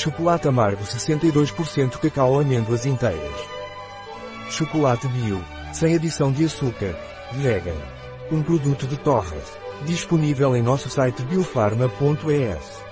Chocolate amargo 62% cacau amêndoas inteiras. Chocolate bio, sem adição de açúcar, vegan. Um produto de Torres. Disponível em nosso site biofarma.es.